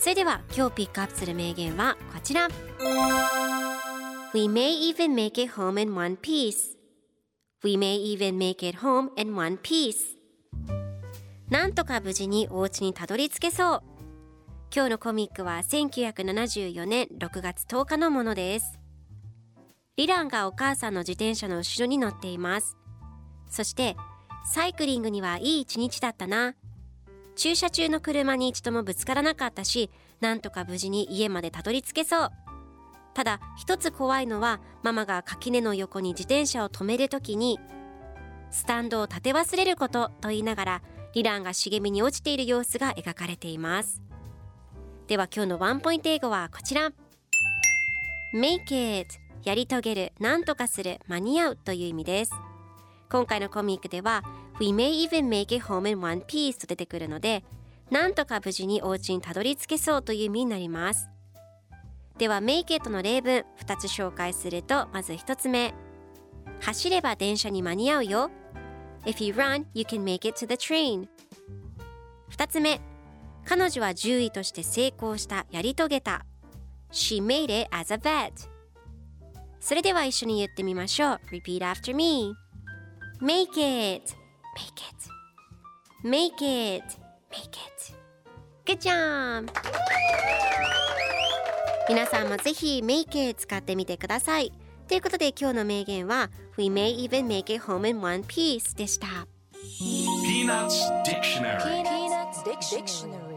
それでは今日ピックアップする名言はこちら。We may even make it home in one piece. We may even make it home in one piece. なんとか無事にお家にたどり着けそう。今日のコミックは1974年6月10日のものです。リランがお母さんの自転車の後ろに乗っています。そしてサイクリングにはいい一日だったな。駐車中の車に一度もぶつからなかったしなんとか無事に家までたどり着けそう。ただ一つ怖いのはママが垣根の横に自転車を止めるときにスタンドを立て忘れることと言いながらリランが茂みに落ちている様子が描かれています。では今日のワンポイント英語はこちら。Make it やり遂げる、なんとかする、間に合うという意味です。今回のコミックでは We may even make it home in one piece と出てくるのでなんとか無事にお家にたどり着けそうという意味になります。では Make it の例文2つ紹介するとまず1つ目。走れば電車に間に合うよ。If you run, you can make it to the train 2つ目。彼女は獣医として成功したやり遂げた。She made it as a vet それでは一緒に言ってみましょう。Repeat after me Make it Make it Make it Make it Good job 皆さんもぜひ Make it 使ってみてくださいということで今日の名言は We may even make it home in one piece でした Peanuts Dictionary Peanuts Dictionary